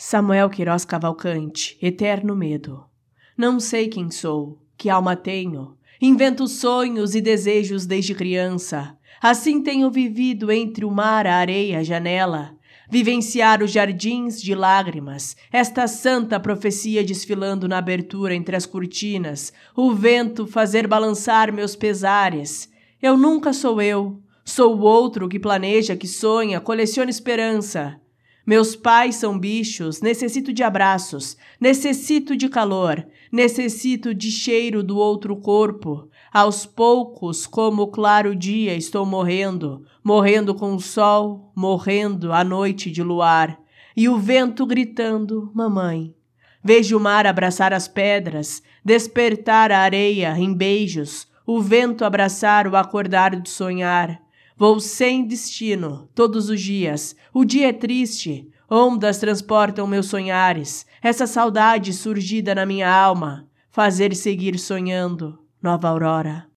Samuel Queiroz Cavalcante, Eterno Medo. Não sei quem sou, que alma tenho. Invento sonhos e desejos desde criança. Assim tenho vivido entre o mar, a areia, a janela. Vivenciar os jardins de lágrimas, esta santa profecia desfilando na abertura entre as cortinas, o vento fazer balançar meus pesares. Eu nunca sou eu, sou o outro que planeja, que sonha, coleciona esperança. Meus pais são bichos, necessito de abraços, necessito de calor, necessito de cheiro do outro corpo. Aos poucos, como o claro dia, estou morrendo, morrendo com o sol, morrendo à noite de luar, e o vento gritando: Mamãe. Vejo o mar abraçar as pedras, despertar a areia em beijos, o vento abraçar o acordar do sonhar. Vou sem destino, todos os dias. O dia é triste. Ondas transportam meus sonhares. Essa saudade surgida na minha alma. Fazer seguir sonhando. Nova aurora.